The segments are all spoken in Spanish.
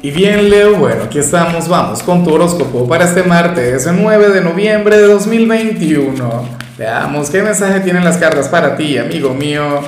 Y bien, Leo, bueno, aquí estamos, vamos con tu horóscopo para este martes, 9 de noviembre de 2021. Veamos qué mensaje tienen las cartas para ti, amigo mío.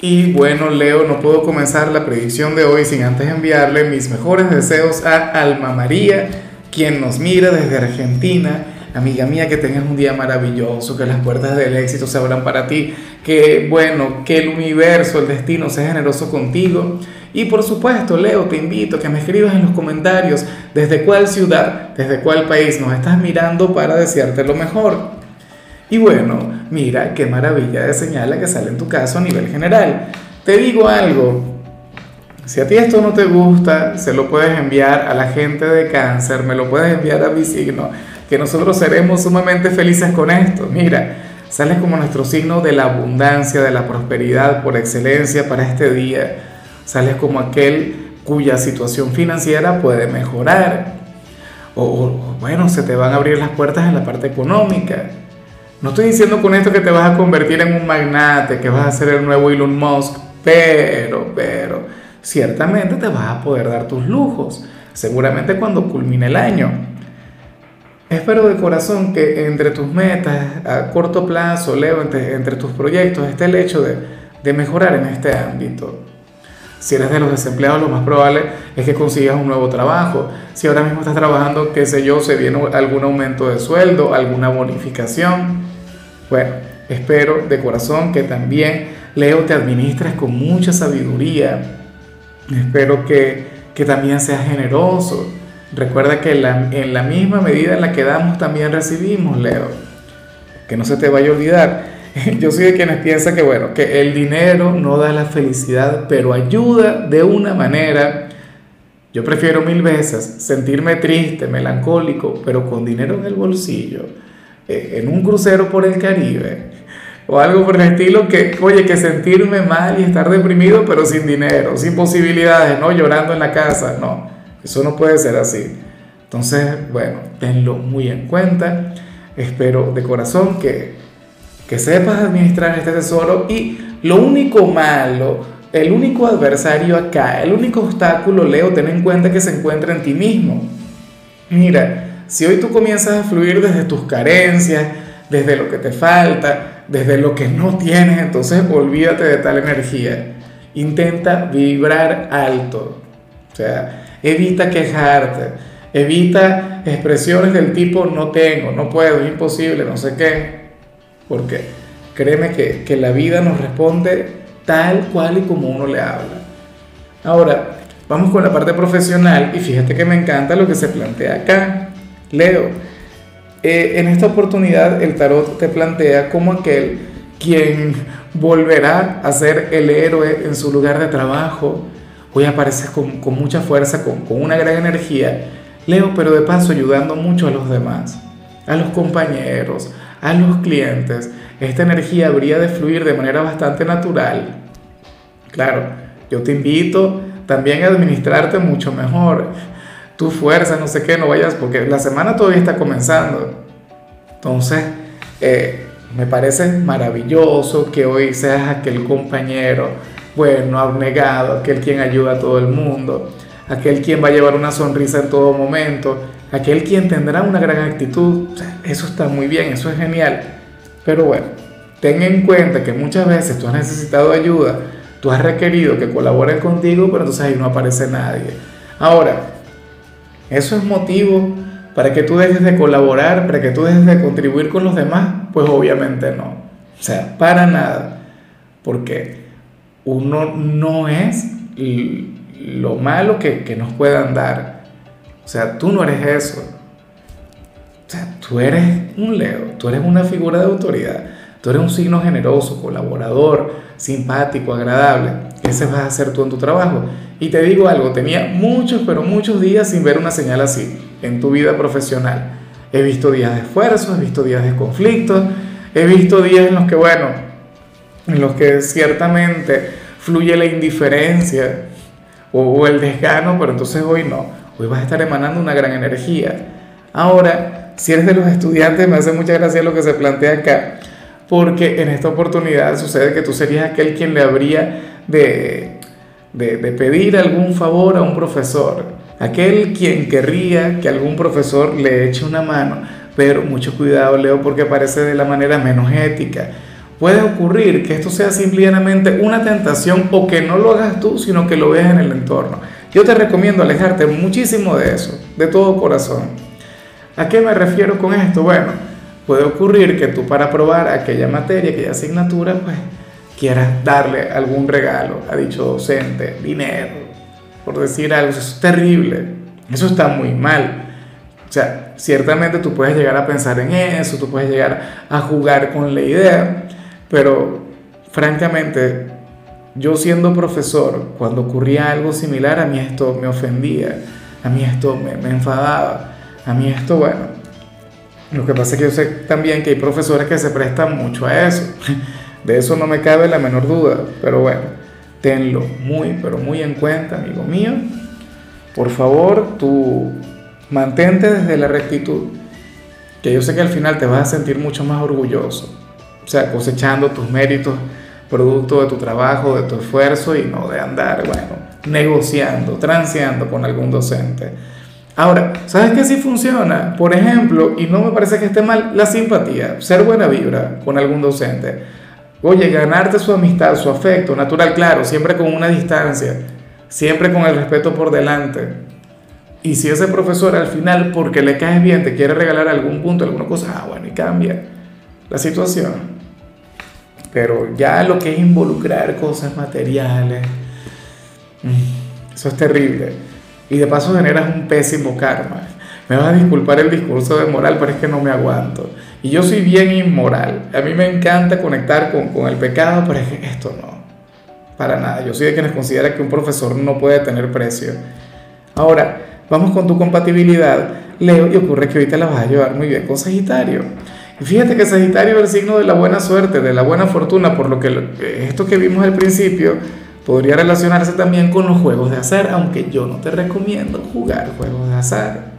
Y bueno, Leo, no puedo comenzar la predicción de hoy sin antes enviarle mis mejores deseos a Alma María, quien nos mira desde Argentina. Amiga mía, que tengas un día maravilloso, que las puertas del éxito se abran para ti, que bueno, que el universo, el destino sea generoso contigo y por supuesto, Leo, te invito a que me escribas en los comentarios desde cuál ciudad, desde cuál país nos estás mirando para desearte lo mejor. Y bueno, mira qué maravilla de señala que sale en tu caso a nivel general. Te digo algo, si a ti esto no te gusta, se lo puedes enviar a la gente de cáncer, me lo puedes enviar a mi signo, que nosotros seremos sumamente felices con esto. Mira, sales como nuestro signo de la abundancia, de la prosperidad por excelencia para este día Sales como aquel cuya situación financiera puede mejorar. O, bueno, se te van a abrir las puertas en la parte económica. No estoy diciendo con esto que te vas a convertir en un magnate, que vas a ser el nuevo Elon Musk, pero, pero, ciertamente te vas a poder dar tus lujos, seguramente cuando culmine el año. Espero de corazón que entre tus metas a corto plazo, Leo, entre, tus proyectos, esté el hecho de, de mejorar en este ámbito. Si eres de los desempleados, lo más probable es que consigas un nuevo trabajo. Si ahora mismo estás trabajando, qué sé yo, se viene algún aumento de sueldo, alguna bonificación. Bueno, espero de corazón que también, Leo, te administres con mucha sabiduría. Espero que, que también seas generoso. Recuerda que en la misma medida en la que damos, también recibimos, Leo. Que no se te vaya a olvidar. yo soy de quienes piensan que, bueno, que el dinero no da la felicidad, pero ayuda de una manera. Yo prefiero mil veces sentirme triste, melancólico, pero con dinero en el bolsillo, eh, en un crucero por el Caribe, o algo por el estilo que, oye, que sentirme mal y estar deprimido, pero sin dinero, sin posibilidades, no llorando en la casa, no, eso no puede ser así. Entonces, bueno, tenlo muy en cuenta. Espero de corazón que que sepas administrar este tesoro y lo único malo, el único adversario acá, el único obstáculo, Leo, ten en cuenta que se encuentra en ti mismo. Mira, si hoy tú comienzas a fluir desde tus carencias, desde lo que te falta, desde lo que no tienes, entonces olvídate de tal energía. Intenta vibrar alto. O sea, evita quejarte, evita expresiones del tipo no tengo, no puedo, imposible, no sé qué porque créeme que, que la vida nos responde tal cual y como uno le habla. Ahora, vamos con la parte profesional y fíjate que me encanta lo que se plantea acá. Leo, eh, en esta oportunidad el tarot te plantea como aquel quien volverá a ser el héroe en su lugar de trabajo. Hoy apareces con, con mucha fuerza, con, con una gran energía. Leo, pero de paso ayudando mucho a los demás, a los compañeros, a los clientes, esta energía habría de fluir de manera bastante natural. Claro, yo te invito también a administrarte mucho mejor. Tu fuerza, no sé qué, no vayas, porque la semana todavía está comenzando. Entonces, eh, me parece maravilloso que hoy seas aquel compañero, bueno, abnegado, aquel quien ayuda a todo el mundo, aquel quien va a llevar una sonrisa en todo momento, aquel quien tendrá una gran actitud, eso está muy bien, eso es genial. Pero bueno, ten en cuenta que muchas veces tú has necesitado ayuda, tú has requerido que colaboren contigo, pero entonces ahí no aparece nadie. Ahora, ¿eso es motivo para que tú dejes de colaborar, para que tú dejes de contribuir con los demás? Pues obviamente no. O sea, para nada. Porque uno no es lo malo que, que nos puedan dar o sea, tú no eres eso. O sea, tú eres un Leo, tú eres una figura de autoridad, tú eres un signo generoso, colaborador, simpático, agradable. Ese vas a ser tú en tu trabajo. Y te digo algo, tenía muchos, pero muchos días sin ver una señal así en tu vida profesional. He visto días de esfuerzo, he visto días de conflicto, he visto días en los que, bueno, en los que ciertamente fluye la indiferencia o, el desgano, pero entonces hoy no hoy vas a estar emanando una gran energía. Ahora, si eres de los estudiantes, me hace mucha gracia lo que se plantea acá, porque en esta oportunidad sucede que tú serías aquel quien le habría de, de, de pedir algún favor a un profesor. Aquel quien querría que algún profesor le eche una mano, pero mucho cuidado Leo porque parece de la manera menos ética. Puede ocurrir que esto sea simplemente una tentación o que no lo hagas tú, sino que lo veas en el entorno. Yo te recomiendo alejarte muchísimo de eso, de todo corazón. ¿A qué me refiero con esto? Bueno, puede ocurrir que tú para probar aquella materia, aquella asignatura, pues quieras darle algún regalo a dicho docente, dinero, por decir algo, eso es terrible, eso está muy mal. O sea, ciertamente tú puedes llegar a pensar en eso, tú puedes llegar a jugar con la idea, pero francamente, yo siendo profesor, cuando ocurría algo similar, a mí esto me ofendía, a mí esto me, me enfadaba, a mí esto, bueno, lo que pasa es que yo sé también que hay profesores que se prestan mucho a eso, de eso no me cabe la menor duda, pero bueno tenlo muy, pero muy en cuenta, amigo mío. Por favor, tú mantente desde la rectitud, que yo sé que al final te vas a sentir mucho más orgulloso, o sea, cosechando tus méritos, producto de tu trabajo, de tu esfuerzo y no de andar, bueno, negociando, transeando con algún docente. Ahora, ¿sabes qué sí funciona? Por ejemplo, y no me parece que esté mal, la simpatía, ser buena vibra con algún docente. Oye, ganarte su amistad, su afecto, natural, claro, siempre con una distancia, siempre con el respeto por delante. Y si ese profesor al final, porque le caes bien, te quiere regalar algún punto, alguna cosa, ah, bueno, y cambia la situación. Pero ya lo que es involucrar cosas materiales, mm, eso es terrible. Y de paso generas un pésimo karma. Me vas a disculpar el discurso de moral, pero es que no me aguanto. Y yo soy bien inmoral. A mí me encanta conectar con, con el pecado, pero es que esto no. Para nada. Yo soy de quienes considera que un profesor no puede tener precio. Ahora, vamos con tu compatibilidad. Leo, y ocurre que ahorita la vas a llevar muy bien con Sagitario. Fíjate que Sagitario es el signo de la buena suerte, de la buena fortuna, por lo que esto que vimos al principio podría relacionarse también con los juegos de azar, aunque yo no te recomiendo jugar juegos de azar.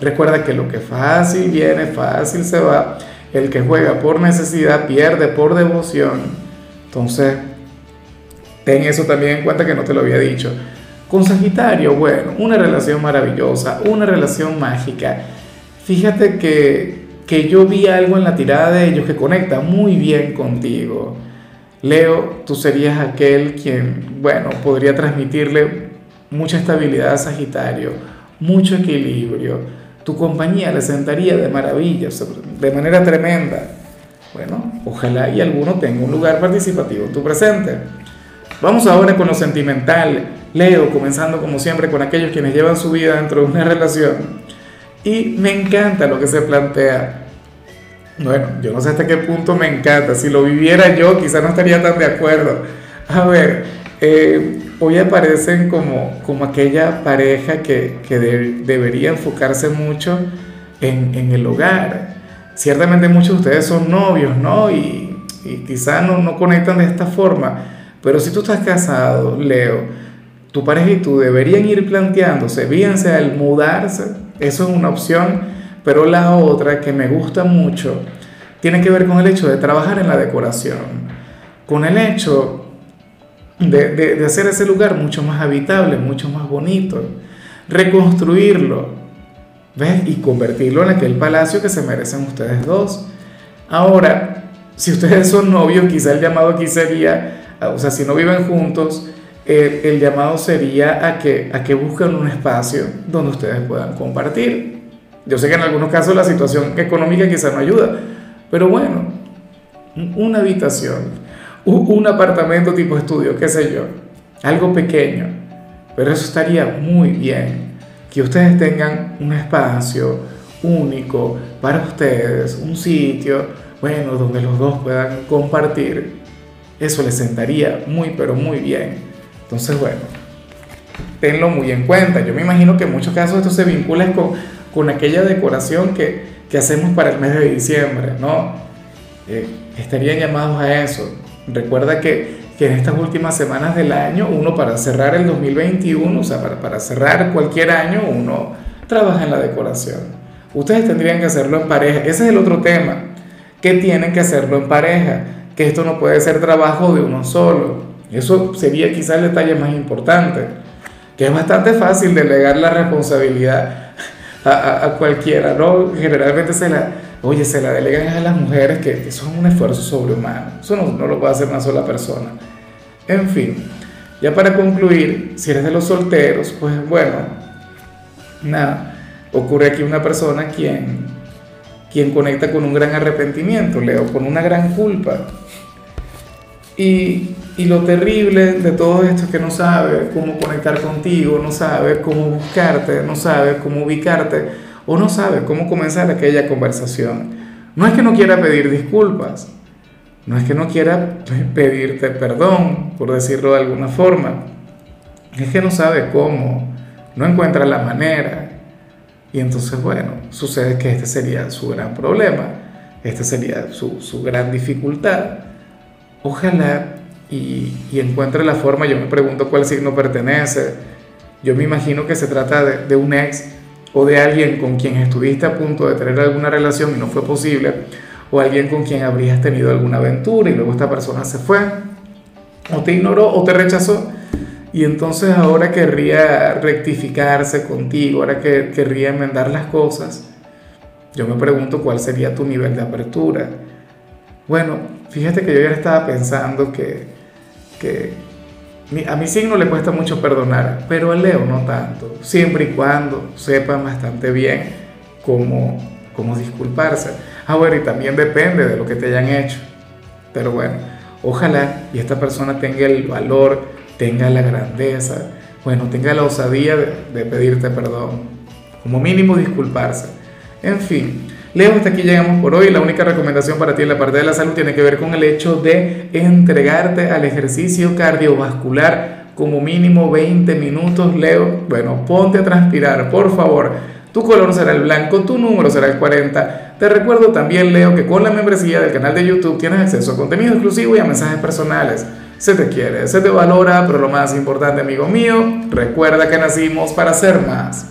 Recuerda que lo que fácil viene, fácil se va. El que juega por necesidad pierde por devoción. Entonces, ten eso también en cuenta que no te lo había dicho. Con Sagitario, bueno, una relación maravillosa, una relación mágica. Fíjate que, que yo vi algo en la tirada de ellos que conecta muy bien contigo. Leo, tú serías aquel quien, bueno, podría transmitirle mucha estabilidad a Sagitario, mucho equilibrio tu compañía le sentaría de maravilla, de manera tremenda. Bueno, ojalá y alguno tenga un lugar participativo en tu presente. Vamos ahora con lo sentimental. Leo, comenzando como siempre con aquellos quienes llevan su vida dentro de una relación. Y me encanta lo que se plantea. Bueno, yo no sé hasta qué punto me encanta. Si lo viviera yo, quizá no estaría tan de acuerdo. A ver, eh, hoy aparecen como, como aquella pareja que, que debería enfocarse mucho en, en, el hogar. Ciertamente muchos de ustedes son novios, ¿no? Y, y quizás no, no conectan de esta forma, pero si tú estás casado, Leo, tu pareja y tú deberían ir planteándose, bien sea el mudarse, eso es una opción, pero la otra que me gusta mucho tiene que ver con el hecho de trabajar en la decoración, con el hecho de, de, hacer ese lugar mucho más habitable, mucho más bonito, reconstruirlo, ¿ves? Y convertirlo en aquel palacio que se merecen ustedes dos. Ahora, si ustedes son novios, quizá el llamado aquí sería, o sea, si no viven juntos, el, llamado sería a que, a que busquen un espacio donde ustedes puedan compartir. Yo sé que en algunos casos la situación económica quizá no ayuda, pero bueno, una habitación, un apartamento tipo estudio, qué sé yo, algo pequeño, pero eso estaría muy bien, que ustedes tengan un espacio único para ustedes, un sitio, bueno, donde los dos puedan compartir, eso les sentaría muy, pero muy bien. Entonces, bueno, tenlo muy en cuenta. Yo me imagino que en muchos casos esto se vincula con, con aquella decoración que, que hacemos para el mes de diciembre, ¿no? Eh, estarían llamados a eso, Recuerda que, que, en estas últimas semanas del año, uno para cerrar el 2021, o sea, para, para cerrar cualquier año, uno trabaja en la decoración. Ustedes tendrían que hacerlo en pareja. Ese es el otro tema, que tienen que hacerlo en pareja, que esto no puede ser trabajo de uno solo. Eso sería quizá el detalle más importante, que es bastante fácil delegar la responsabilidad a, a, cualquiera, ¿no? Generalmente se la, oye, se la delegan a las mujeres que, son un esfuerzo sobrehumano, eso no, no lo puede hacer una sola persona. En fin, ya para concluir, si eres de los solteros, pues bueno, nada, ocurre aquí una persona quien, quien conecta con un gran arrepentimiento, Leo, con una gran culpa. Y, lo terrible de todo esto es que no sabe cómo conectar contigo, no sabe cómo buscarte, no sabe cómo ubicarte o no sabe cómo comenzar aquella conversación. No es que no quiera pedir disculpas, no es que no quiera pedirte perdón, por decirlo de alguna forma, es que no sabe cómo, no encuentra la manera. Y entonces, bueno, sucede que este sería su gran problema, esta sería su, su gran dificultad ojalá y, encuentre la forma, yo me pregunto cuál signo pertenece, yo me imagino que se trata de, un ex o de alguien con quien estuviste a punto de tener alguna relación y no fue posible, o alguien con quien habrías tenido alguna aventura y luego esta persona se fue, o te ignoró o te rechazó, y entonces ahora querría rectificarse contigo, ahora que querría enmendar las cosas. Yo me pregunto cuál sería tu nivel de apertura. Bueno, fíjate que yo ya estaba pensando que, que a mi signo le cuesta mucho perdonar, pero a Leo no tanto, siempre y cuando sepan bastante bien cómo, cómo disculparse. Ah, bueno, y también depende de lo que te hayan hecho. Pero bueno, ojalá y esta persona tenga el valor, tenga la grandeza, bueno, tenga la osadía de, de pedirte perdón, como mínimo disculparse. En fin, Leo, hasta aquí llegamos por hoy. La única recomendación para ti en la parte de la salud tiene que ver con el hecho de entregarte al ejercicio cardiovascular como mínimo 20 minutos. Leo, bueno, ponte a transpirar, por favor. Tu color será el blanco, tu número será el 40. Te recuerdo también, Leo, que con la membresía del canal de YouTube tienes acceso a contenido exclusivo y a mensajes personales. Se te quiere, se te valora, pero lo más importante, amigo mío, recuerda que nacimos para ser más.